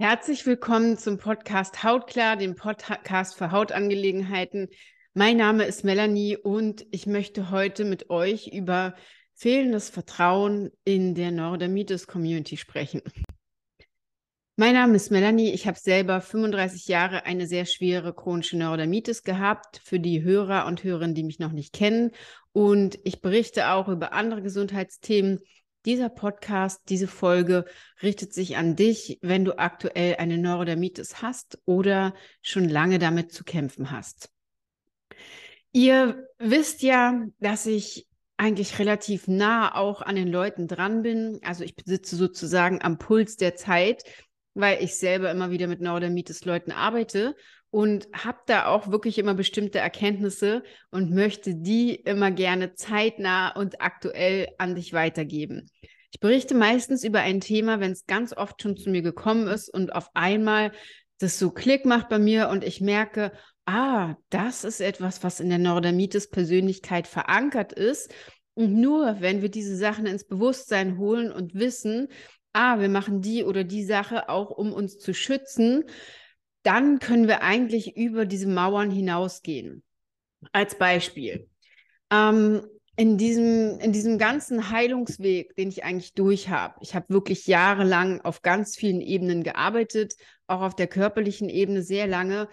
Herzlich willkommen zum Podcast Hautklar, dem Podcast für Hautangelegenheiten. Mein Name ist Melanie und ich möchte heute mit euch über fehlendes Vertrauen in der Neurodermitis-Community sprechen. Mein Name ist Melanie. Ich habe selber 35 Jahre eine sehr schwere chronische Neurodermitis gehabt, für die Hörer und Hörerinnen, die mich noch nicht kennen. Und ich berichte auch über andere Gesundheitsthemen, dieser Podcast, diese Folge richtet sich an dich, wenn du aktuell eine Neurodermitis hast oder schon lange damit zu kämpfen hast. Ihr wisst ja, dass ich eigentlich relativ nah auch an den Leuten dran bin. Also ich sitze sozusagen am Puls der Zeit, weil ich selber immer wieder mit Neurodermitis-Leuten arbeite und habe da auch wirklich immer bestimmte Erkenntnisse und möchte die immer gerne zeitnah und aktuell an dich weitergeben. Ich berichte meistens über ein Thema, wenn es ganz oft schon zu mir gekommen ist und auf einmal das so Klick macht bei mir und ich merke, ah, das ist etwas, was in der Neurodermitis Persönlichkeit verankert ist. Und nur wenn wir diese Sachen ins Bewusstsein holen und wissen, ah, wir machen die oder die Sache auch, um uns zu schützen, dann können wir eigentlich über diese Mauern hinausgehen. Als Beispiel. Ähm, in diesem, in diesem ganzen Heilungsweg, den ich eigentlich durch habe, ich habe wirklich jahrelang auf ganz vielen Ebenen gearbeitet, auch auf der körperlichen Ebene sehr lange,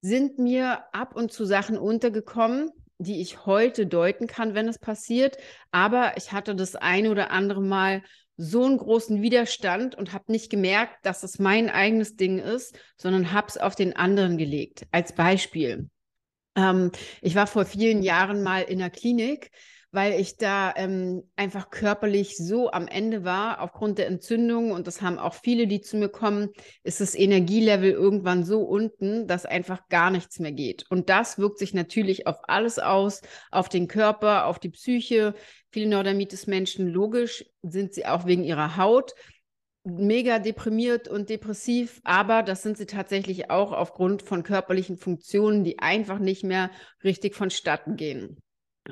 sind mir ab und zu Sachen untergekommen, die ich heute deuten kann, wenn es passiert. Aber ich hatte das eine oder andere Mal so einen großen Widerstand und habe nicht gemerkt, dass es mein eigenes Ding ist, sondern habe es auf den anderen gelegt. Als Beispiel. Ähm, ich war vor vielen Jahren mal in der Klinik, weil ich da ähm, einfach körperlich so am Ende war aufgrund der Entzündung und das haben auch viele, die zu mir kommen, ist das Energielevel irgendwann so unten, dass einfach gar nichts mehr geht. Und das wirkt sich natürlich auf alles aus, auf den Körper, auf die Psyche. Viele Neurodermitis-Menschen, logisch, sind sie auch wegen ihrer Haut mega deprimiert und depressiv, aber das sind sie tatsächlich auch aufgrund von körperlichen Funktionen, die einfach nicht mehr richtig vonstatten gehen.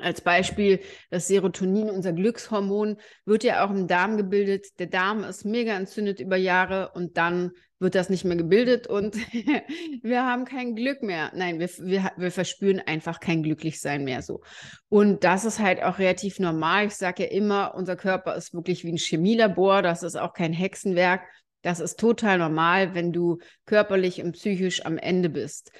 Als Beispiel, das Serotonin, unser Glückshormon, wird ja auch im Darm gebildet. Der Darm ist mega entzündet über Jahre und dann wird das nicht mehr gebildet und wir haben kein Glück mehr. Nein, wir, wir, wir verspüren einfach kein Glücklichsein mehr so. Und das ist halt auch relativ normal. Ich sage ja immer, unser Körper ist wirklich wie ein Chemielabor. Das ist auch kein Hexenwerk. Das ist total normal, wenn du körperlich und psychisch am Ende bist.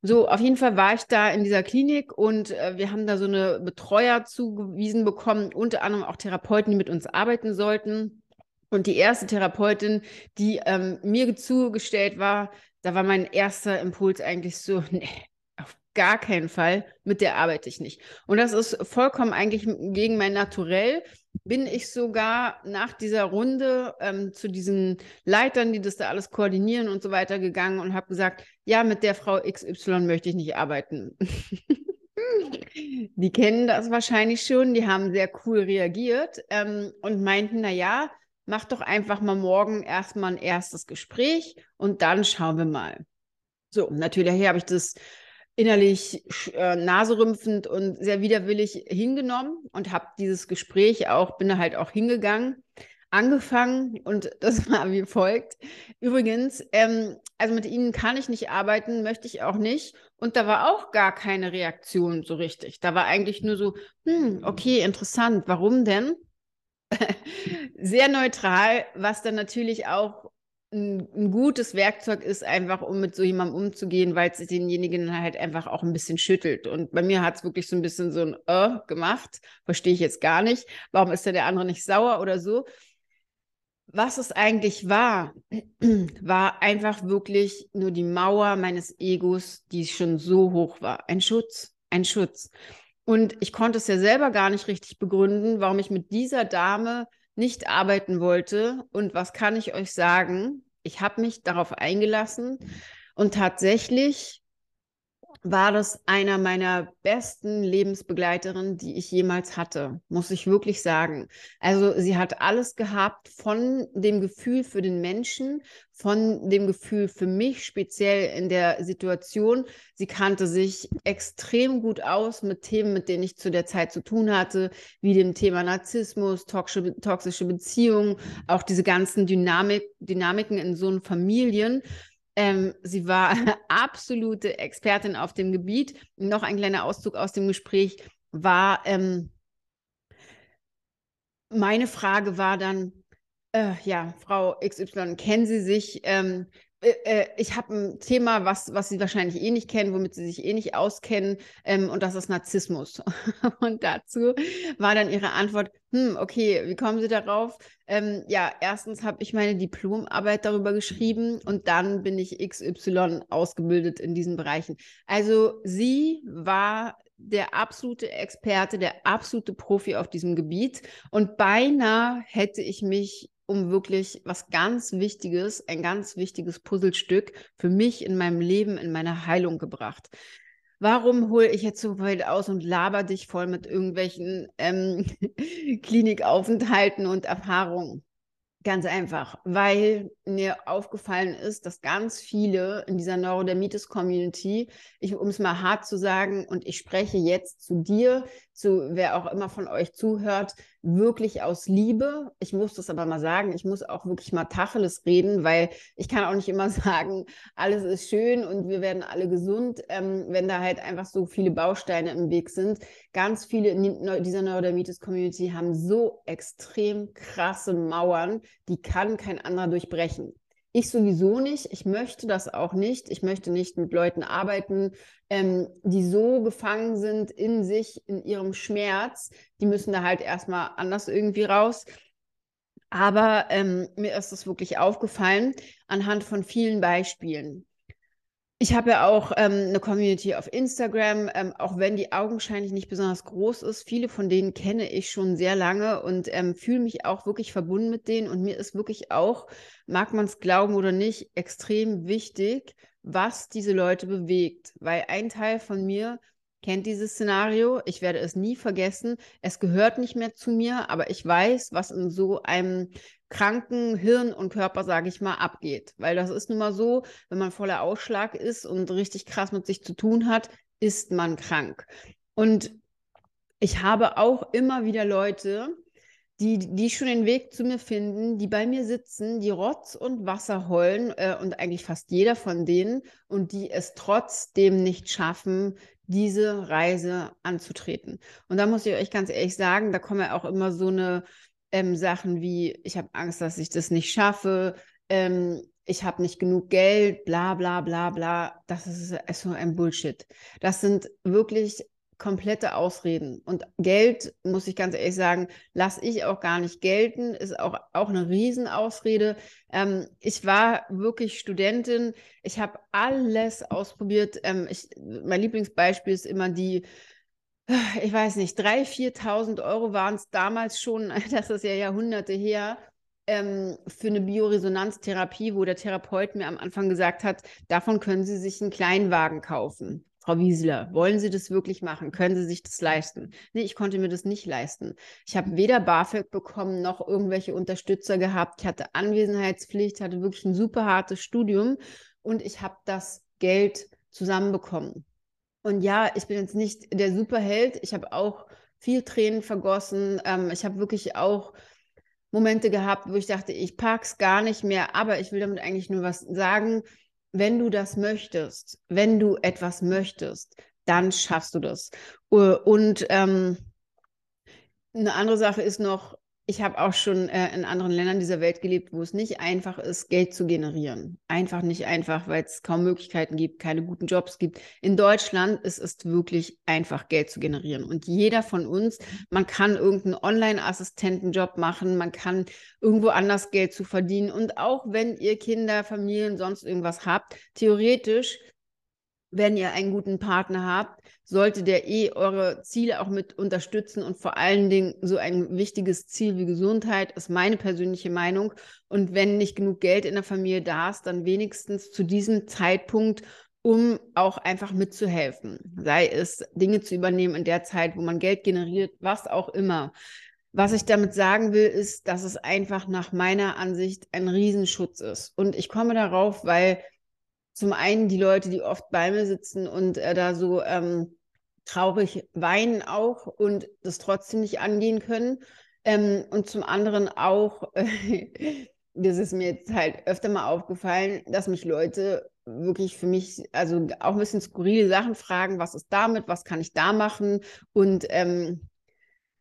So, auf jeden Fall war ich da in dieser Klinik und äh, wir haben da so eine Betreuer zugewiesen bekommen, unter anderem auch Therapeuten, die mit uns arbeiten sollten. Und die erste Therapeutin, die ähm, mir zugestellt war, da war mein erster Impuls eigentlich so, nee, auf gar keinen Fall, mit der arbeite ich nicht. Und das ist vollkommen eigentlich gegen mein Naturell, bin ich sogar nach dieser Runde ähm, zu diesen Leitern, die das da alles koordinieren und so weiter gegangen und habe gesagt, ja, mit der Frau XY möchte ich nicht arbeiten. die kennen das wahrscheinlich schon, die haben sehr cool reagiert ähm, und meinten, na ja, mach doch einfach mal morgen erstmal ein erstes Gespräch und dann schauen wir mal. So, natürlich habe ich das innerlich äh, naserümpfend und sehr widerwillig hingenommen und habe dieses Gespräch auch, bin da halt auch hingegangen, angefangen und das war wie folgt. Übrigens, ähm, also mit Ihnen kann ich nicht arbeiten, möchte ich auch nicht. Und da war auch gar keine Reaktion so richtig. Da war eigentlich nur so, hm, okay, interessant, warum denn? Sehr neutral, was dann natürlich auch ein, ein, gutes Werkzeug ist, einfach um mit so jemandem umzugehen, weil es denjenigen halt einfach auch ein bisschen schüttelt. Und bei mir hat es wirklich so ein bisschen so ein äh gemacht. Verstehe ich jetzt gar nicht. Warum ist denn der andere nicht sauer oder so? Was es eigentlich war, war einfach wirklich nur die Mauer meines Egos, die schon so hoch war. Ein Schutz, ein Schutz. Und ich konnte es ja selber gar nicht richtig begründen, warum ich mit dieser Dame nicht arbeiten wollte. Und was kann ich euch sagen? Ich habe mich darauf eingelassen und tatsächlich war das einer meiner besten Lebensbegleiterinnen, die ich jemals hatte, muss ich wirklich sagen. Also sie hat alles gehabt von dem Gefühl für den Menschen, von dem Gefühl für mich, speziell in der Situation. Sie kannte sich extrem gut aus mit Themen, mit denen ich zu der Zeit zu tun hatte, wie dem Thema Narzissmus, toxische, Beziehungen, auch diese ganzen Dynamik, Dynamiken in so Familien. Ähm, sie war absolute Expertin auf dem Gebiet. Noch ein kleiner Auszug aus dem Gespräch war, ähm, meine Frage war dann, äh, ja, Frau XY, kennen Sie sich ähm, äh, äh, ich habe ein Thema, was, was Sie wahrscheinlich eh nicht kennen, womit Sie sich eh nicht auskennen, ähm, und das ist Narzissmus. und dazu war dann Ihre Antwort, hm, okay, wie kommen Sie darauf? Ähm, ja, erstens habe ich meine Diplomarbeit darüber geschrieben und dann bin ich XY ausgebildet in diesen Bereichen. Also sie war der absolute Experte, der absolute Profi auf diesem Gebiet und beinahe hätte ich mich um wirklich was ganz Wichtiges, ein ganz wichtiges Puzzlestück für mich in meinem Leben, in meiner Heilung gebracht. Warum hole ich jetzt so weit aus und laber dich voll mit irgendwelchen ähm, Klinikaufenthalten und Erfahrungen? Ganz einfach, weil mir aufgefallen ist, dass ganz viele in dieser Neurodermitis-Community, um es mal hart zu sagen, und ich spreche jetzt zu dir, zu wer auch immer von euch zuhört, wirklich aus Liebe. Ich muss das aber mal sagen, ich muss auch wirklich mal Tacheles reden, weil ich kann auch nicht immer sagen, alles ist schön und wir werden alle gesund, ähm, wenn da halt einfach so viele Bausteine im Weg sind. Ganz viele in dieser Neurodermitis-Community haben so extrem krasse Mauern, die kann kein anderer durchbrechen. Ich sowieso nicht. Ich möchte das auch nicht. Ich möchte nicht mit Leuten arbeiten, ähm, die so gefangen sind in sich, in ihrem Schmerz. Die müssen da halt erstmal anders irgendwie raus. Aber ähm, mir ist das wirklich aufgefallen anhand von vielen Beispielen. Ich habe ja auch ähm, eine Community auf Instagram, ähm, auch wenn die augenscheinlich nicht besonders groß ist. Viele von denen kenne ich schon sehr lange und ähm, fühle mich auch wirklich verbunden mit denen. Und mir ist wirklich auch, mag man es glauben oder nicht, extrem wichtig, was diese Leute bewegt. Weil ein Teil von mir kennt dieses Szenario. Ich werde es nie vergessen. Es gehört nicht mehr zu mir, aber ich weiß, was in so einem kranken Hirn und Körper, sage ich mal, abgeht. Weil das ist nun mal so, wenn man voller Ausschlag ist und richtig krass mit sich zu tun hat, ist man krank. Und ich habe auch immer wieder Leute, die, die schon den Weg zu mir finden, die bei mir sitzen, die Rotz und Wasser heulen äh, und eigentlich fast jeder von denen und die es trotzdem nicht schaffen, diese Reise anzutreten. Und da muss ich euch ganz ehrlich sagen, da kommen ja auch immer so eine ähm, Sachen wie, ich habe Angst, dass ich das nicht schaffe, ähm, ich habe nicht genug Geld, bla bla bla bla. Das ist, ist so ein Bullshit. Das sind wirklich komplette Ausreden. Und Geld, muss ich ganz ehrlich sagen, lasse ich auch gar nicht gelten, ist auch, auch eine Riesenausrede. Ähm, ich war wirklich Studentin, ich habe alles ausprobiert. Ähm, ich, mein Lieblingsbeispiel ist immer die, ich weiß nicht, 3.000, 4.000 Euro waren es damals schon, das ist ja Jahrhunderte her, ähm, für eine Bioresonanztherapie, wo der Therapeut mir am Anfang gesagt hat, davon können Sie sich einen Kleinwagen kaufen. Frau Wiesler, wollen Sie das wirklich machen? Können Sie sich das leisten? Nee, ich konnte mir das nicht leisten. Ich habe weder BAföG bekommen noch irgendwelche Unterstützer gehabt. Ich hatte Anwesenheitspflicht, hatte wirklich ein super hartes Studium und ich habe das Geld zusammenbekommen. Und ja, ich bin jetzt nicht der Superheld. Ich habe auch viel Tränen vergossen. Ähm, ich habe wirklich auch Momente gehabt, wo ich dachte, ich pack's gar nicht mehr, aber ich will damit eigentlich nur was sagen wenn du das möchtest, wenn du etwas möchtest, dann schaffst du das. Und ähm, eine andere Sache ist noch, ich habe auch schon äh, in anderen Ländern dieser Welt gelebt, wo es nicht einfach ist, Geld zu generieren. Einfach nicht einfach, weil es kaum Möglichkeiten gibt, keine guten Jobs gibt. In Deutschland ist es wirklich einfach, Geld zu generieren. Und jeder von uns, man kann irgendeinen Online-Assistentenjob machen, man kann irgendwo anders Geld zu verdienen. Und auch wenn ihr Kinder, Familien, sonst irgendwas habt, theoretisch wenn ihr einen guten Partner habt, sollte der eh eure Ziele auch mit unterstützen und vor allen Dingen so ein wichtiges Ziel wie Gesundheit ist meine persönliche Meinung. Und wenn nicht genug Geld in der Familie da ist, dann wenigstens zu diesem Zeitpunkt, um auch einfach mitzuhelfen. Sei es Dinge zu übernehmen in der Zeit, wo man Geld generiert, was auch immer. Was ich damit sagen will, ist, dass es einfach nach meiner Ansicht ein Riesenschutz ist. Und ich komme darauf, weil zum einen die Leute, die oft bei mir sitzen und äh, da so ähm, traurig weinen auch und das trotzdem nicht angehen können. Ähm, und zum anderen auch, äh, das ist mir jetzt halt öfter mal aufgefallen, dass mich Leute wirklich für mich, also auch ein bisschen skurrile Sachen fragen, was ist damit, was kann ich da machen und ähm,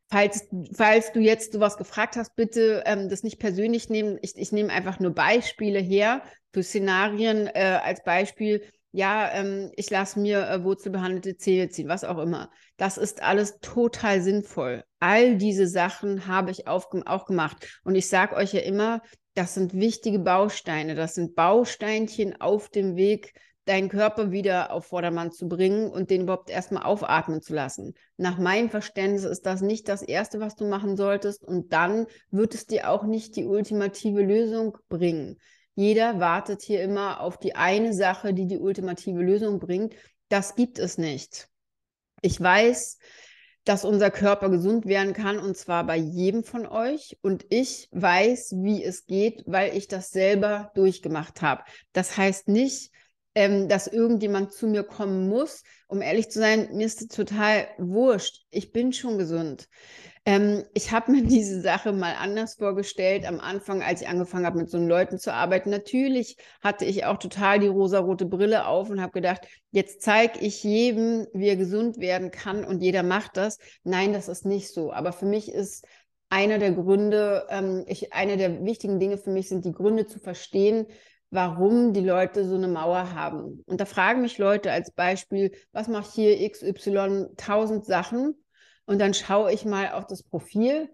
Falls, falls du jetzt sowas gefragt hast, bitte ähm, das nicht persönlich nehmen. Ich, ich nehme einfach nur Beispiele her für Szenarien äh, als Beispiel. Ja, ähm, ich lasse mir äh, wurzelbehandelte Zähne ziehen, was auch immer. Das ist alles total sinnvoll. All diese Sachen habe ich auch gemacht. Und ich sage euch ja immer, das sind wichtige Bausteine. Das sind Bausteinchen auf dem Weg deinen Körper wieder auf Vordermann zu bringen und den überhaupt erstmal aufatmen zu lassen. Nach meinem Verständnis ist das nicht das Erste, was du machen solltest und dann wird es dir auch nicht die ultimative Lösung bringen. Jeder wartet hier immer auf die eine Sache, die die ultimative Lösung bringt. Das gibt es nicht. Ich weiß, dass unser Körper gesund werden kann und zwar bei jedem von euch. Und ich weiß, wie es geht, weil ich das selber durchgemacht habe. Das heißt nicht, ähm, dass irgendjemand zu mir kommen muss. Um ehrlich zu sein, mir ist total wurscht. Ich bin schon gesund. Ähm, ich habe mir diese Sache mal anders vorgestellt am Anfang, als ich angefangen habe, mit so Leuten zu arbeiten. Natürlich hatte ich auch total die rosarote Brille auf und habe gedacht, jetzt zeige ich jedem, wie er gesund werden kann und jeder macht das. Nein, das ist nicht so. Aber für mich ist einer der Gründe, ähm, ich, einer der wichtigen Dinge für mich sind die Gründe zu verstehen, warum die Leute so eine Mauer haben. Und da fragen mich Leute als Beispiel, was macht hier XY tausend Sachen? Und dann schaue ich mal auf das Profil,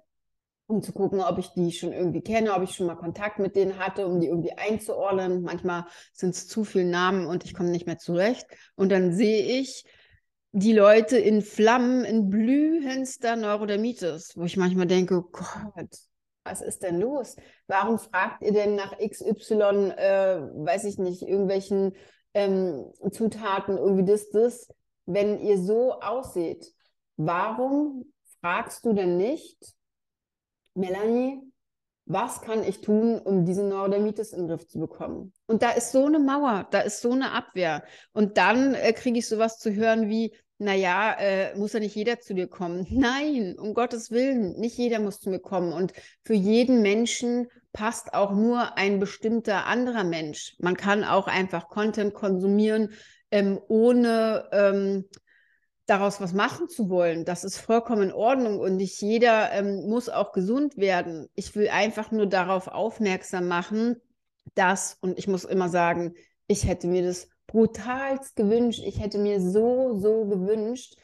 um zu gucken, ob ich die schon irgendwie kenne, ob ich schon mal Kontakt mit denen hatte, um die irgendwie einzuordnen. Manchmal sind es zu viele Namen und ich komme nicht mehr zurecht. Und dann sehe ich die Leute in Flammen, in blühendster Neurodermitis, wo ich manchmal denke, Gott, was ist denn los? Warum fragt ihr denn nach XY, äh, weiß ich nicht, irgendwelchen ähm, Zutaten, irgendwie das, das, wenn ihr so ausseht? Warum fragst du denn nicht, Melanie, was kann ich tun, um diese Neurodermitis in den Griff zu bekommen? Und da ist so eine Mauer, da ist so eine Abwehr. Und dann äh, kriege ich sowas zu hören wie, naja, äh, muss ja nicht jeder zu dir kommen. Nein, um Gottes Willen, nicht jeder muss zu mir kommen. Und für jeden Menschen passt auch nur ein bestimmter anderer Mensch. Man kann auch einfach Content konsumieren, ähm, ohne ähm, daraus was machen zu wollen. Das ist vollkommen in Ordnung und nicht jeder ähm, muss auch gesund werden. Ich will einfach nur darauf aufmerksam machen, dass, und ich muss immer sagen, ich hätte mir das brutalst gewünscht. Ich hätte mir so, so gewünscht,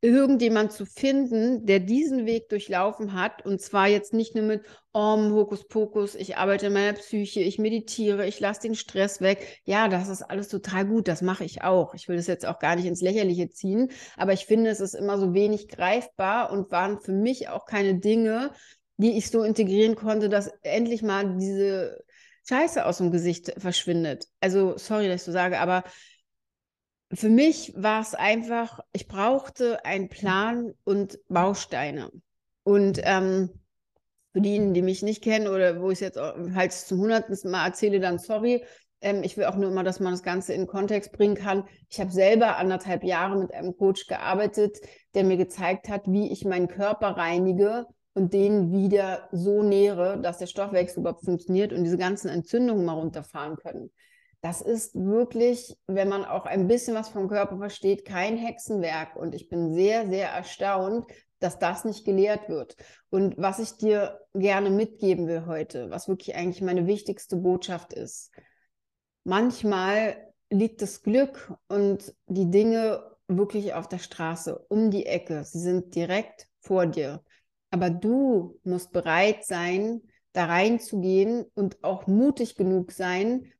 irgendjemand zu finden, der diesen Weg durchlaufen hat. Und zwar jetzt nicht nur mit Om, Hokuspokus, ich arbeite in meiner Psyche, ich meditiere, ich lasse den Stress weg. Ja, das ist alles total gut, das mache ich auch. Ich will das jetzt auch gar nicht ins Lächerliche ziehen, aber ich finde, es ist immer so wenig greifbar und waren für mich auch keine Dinge, die ich so integrieren konnte, dass endlich mal diese Scheiße aus dem Gesicht verschwindet. Also, sorry, dass ich so sage, aber für mich war es einfach, ich brauchte einen Plan und Bausteine. Und ähm, für diejenigen, die mich nicht kennen oder wo ich es jetzt halt zum hundertsten Mal erzähle, dann sorry. Ähm, ich will auch nur immer, dass man das Ganze in Kontext bringen kann. Ich habe selber anderthalb Jahre mit einem Coach gearbeitet, der mir gezeigt hat, wie ich meinen Körper reinige und den wieder so nähere, dass der Stoffwechsel überhaupt funktioniert und diese ganzen Entzündungen mal runterfahren können. Das ist wirklich, wenn man auch ein bisschen was vom Körper versteht, kein Hexenwerk. Und ich bin sehr, sehr erstaunt, dass das nicht gelehrt wird. Und was ich dir gerne mitgeben will heute, was wirklich eigentlich meine wichtigste Botschaft ist, manchmal liegt das Glück und die Dinge wirklich auf der Straße, um die Ecke. Sie sind direkt vor dir. Aber du musst bereit sein, da reinzugehen und auch mutig genug sein,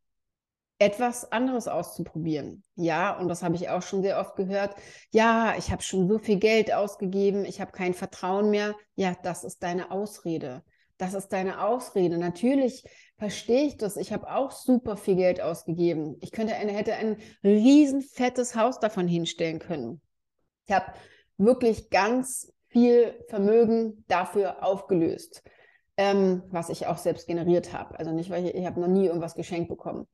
etwas anderes auszuprobieren. Ja, und das habe ich auch schon sehr oft gehört. Ja, ich habe schon so viel Geld ausgegeben, ich habe kein Vertrauen mehr. Ja, das ist deine Ausrede. Das ist deine Ausrede. Natürlich verstehe ich das. Ich habe auch super viel Geld ausgegeben. Ich könnte eine, hätte ein riesen fettes Haus davon hinstellen können. Ich habe wirklich ganz viel Vermögen dafür aufgelöst, ähm, was ich auch selbst generiert habe. Also nicht, weil ich, ich habe noch nie irgendwas geschenkt bekommen.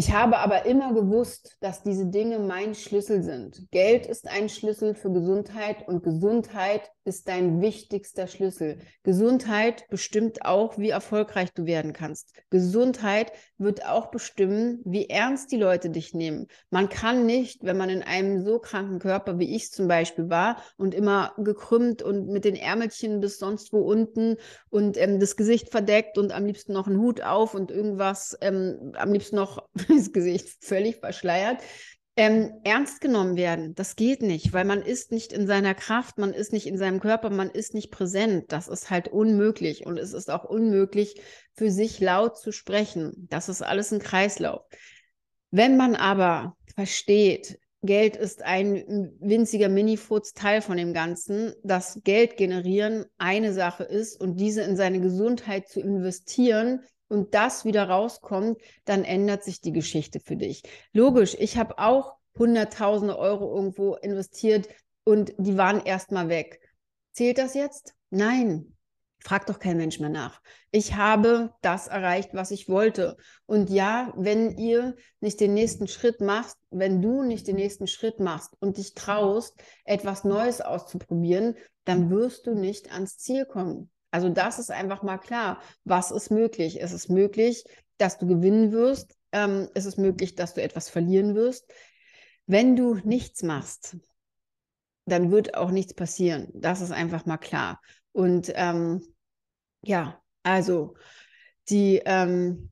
Ich habe aber immer gewusst, dass diese Dinge mein Schlüssel sind. Geld ist ein Schlüssel für Gesundheit und Gesundheit ist dein wichtigster Schlüssel. Gesundheit bestimmt auch, wie erfolgreich du werden kannst. Gesundheit wird auch bestimmen, wie ernst die Leute dich nehmen. Man kann nicht, wenn man in einem so kranken Körper, wie ich zum Beispiel war, und immer gekrümmt und mit den Ärmelchen bis sonst wo unten und ähm, das Gesicht verdeckt und am liebsten noch einen Hut auf und irgendwas, ähm, am liebsten noch das Gesicht völlig verschleiert, ähm, ernst genommen werden. Das geht nicht, weil man ist nicht in seiner Kraft, man ist nicht in seinem Körper, man ist nicht präsent. Das ist halt unmöglich und es ist auch unmöglich, für sich laut zu sprechen. Das ist alles ein Kreislauf. Wenn man aber versteht, Geld ist ein winziger Mini-Furz-Teil von dem Ganzen, dass Geld generieren eine Sache ist und diese in seine Gesundheit zu investieren, und das wieder rauskommt, dann ändert sich die Geschichte für dich. Logisch, ich habe auch hunderttausende Euro irgendwo investiert und die waren erstmal weg. Zählt das jetzt? Nein. Fragt doch kein Mensch mehr nach. Ich habe das erreicht, was ich wollte. Und ja, wenn ihr nicht den nächsten Schritt machst, wenn du nicht den nächsten Schritt machst und dich traust, etwas Neues auszuprobieren, dann wirst du nicht ans Ziel kommen. Also das ist einfach mal klar. Was ist möglich? Es ist möglich, dass du gewinnen wirst. Ähm, es ist möglich, dass du etwas verlieren wirst. Wenn du nichts machst, dann wird auch nichts passieren. Das ist einfach mal klar. Und ähm, ja, also die ähm,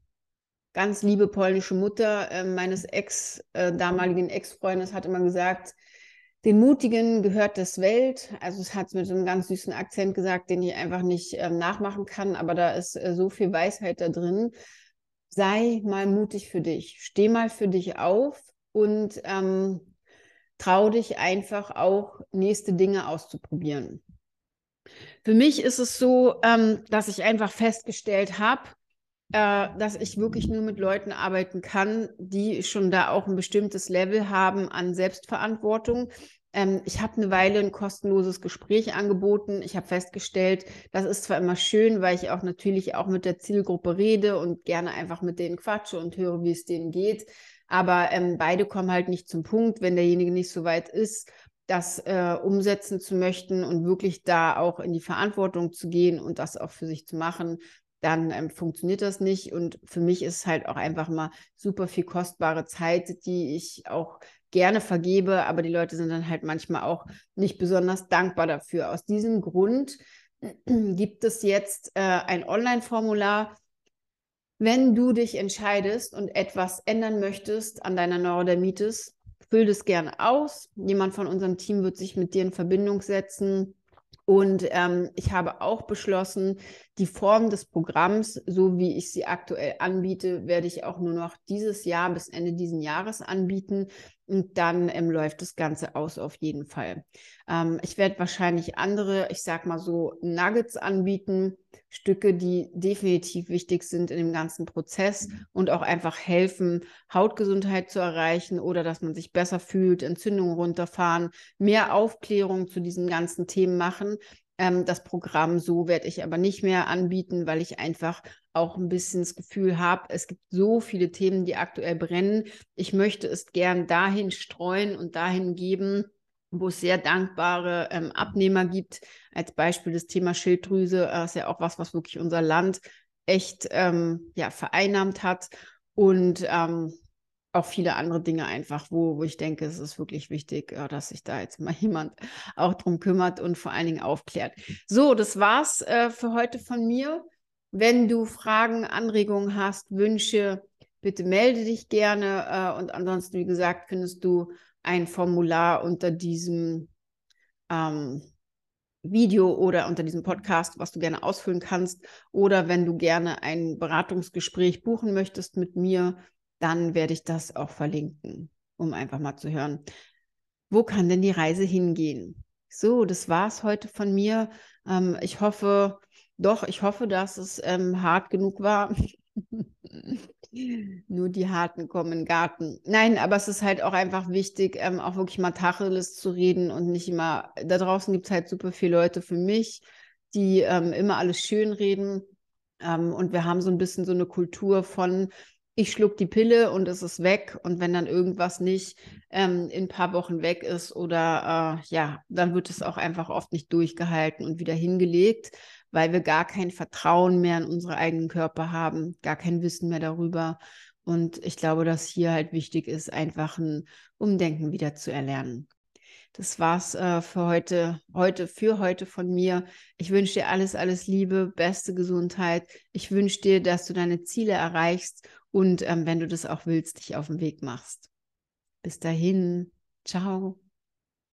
ganz liebe polnische Mutter äh, meines Ex, äh, damaligen Ex-Freundes hat immer gesagt, den Mutigen gehört das Welt. Also es hat es mit einem ganz süßen Akzent gesagt, den ich einfach nicht ähm, nachmachen kann, aber da ist äh, so viel Weisheit da drin. Sei mal mutig für dich. Steh mal für dich auf und ähm, trau dich einfach auch nächste Dinge auszuprobieren. Für mich ist es so, ähm, dass ich einfach festgestellt habe, äh, dass ich wirklich nur mit Leuten arbeiten kann, die schon da auch ein bestimmtes Level haben an Selbstverantwortung. Ähm, ich habe eine Weile ein kostenloses Gespräch angeboten. Ich habe festgestellt, das ist zwar immer schön, weil ich auch natürlich auch mit der Zielgruppe rede und gerne einfach mit denen quatsche und höre, wie es denen geht. Aber ähm, beide kommen halt nicht zum Punkt, wenn derjenige nicht so weit ist, das äh, umsetzen zu möchten und wirklich da auch in die Verantwortung zu gehen und das auch für sich zu machen, dann ähm, funktioniert das nicht. Und für mich ist halt auch einfach mal super viel kostbare Zeit, die ich auch gerne vergebe, aber die Leute sind dann halt manchmal auch nicht besonders dankbar dafür. Aus diesem Grund gibt es jetzt äh, ein Online-Formular. Wenn du dich entscheidest und etwas ändern möchtest an deiner Neurodermitis, füll das gerne aus. Jemand von unserem Team wird sich mit dir in Verbindung setzen und ähm, ich habe auch beschlossen, die Form des Programms, so wie ich sie aktuell anbiete, werde ich auch nur noch dieses Jahr bis Ende dieses Jahres anbieten. Und dann ähm, läuft das Ganze aus auf jeden Fall. Ähm, ich werde wahrscheinlich andere, ich sag mal so, Nuggets anbieten, Stücke, die definitiv wichtig sind in dem ganzen Prozess und auch einfach helfen, Hautgesundheit zu erreichen oder dass man sich besser fühlt, Entzündungen runterfahren, mehr Aufklärung zu diesen ganzen Themen machen. Ähm, das Programm so werde ich aber nicht mehr anbieten, weil ich einfach auch ein bisschen das Gefühl habe, es gibt so viele Themen, die aktuell brennen. Ich möchte es gern dahin streuen und dahin geben, wo es sehr dankbare ähm, Abnehmer gibt. Als Beispiel das Thema Schilddrüse, äh, ist ja auch was, was wirklich unser Land echt ähm, ja, vereinnahmt hat. Und ähm, auch viele andere Dinge einfach, wo, wo ich denke, es ist wirklich wichtig, ja, dass sich da jetzt mal jemand auch drum kümmert und vor allen Dingen aufklärt. So, das war's äh, für heute von mir. Wenn du Fragen, Anregungen hast, Wünsche, bitte melde dich gerne. Äh, und ansonsten, wie gesagt, findest du ein Formular unter diesem ähm, Video oder unter diesem Podcast, was du gerne ausfüllen kannst. Oder wenn du gerne ein Beratungsgespräch buchen möchtest mit mir, dann werde ich das auch verlinken, um einfach mal zu hören, wo kann denn die Reise hingehen? So, das war es heute von mir. Ähm, ich hoffe, doch, ich hoffe, dass es ähm, hart genug war. Nur die Harten kommen in den Garten. Nein, aber es ist halt auch einfach wichtig, ähm, auch wirklich mal Tacheles zu reden und nicht immer, da draußen gibt es halt super viele Leute für mich, die ähm, immer alles schön reden. Ähm, und wir haben so ein bisschen so eine Kultur von, ich schluck die Pille und es ist weg. Und wenn dann irgendwas nicht ähm, in ein paar Wochen weg ist oder äh, ja, dann wird es auch einfach oft nicht durchgehalten und wieder hingelegt, weil wir gar kein Vertrauen mehr in unsere eigenen Körper haben, gar kein Wissen mehr darüber. Und ich glaube, dass hier halt wichtig ist, einfach ein Umdenken wieder zu erlernen. Das war's äh, für heute, heute, für heute von mir. Ich wünsche dir alles, alles Liebe, beste Gesundheit. Ich wünsche dir, dass du deine Ziele erreichst und ähm, wenn du das auch willst, dich auf den Weg machst. Bis dahin, ciao.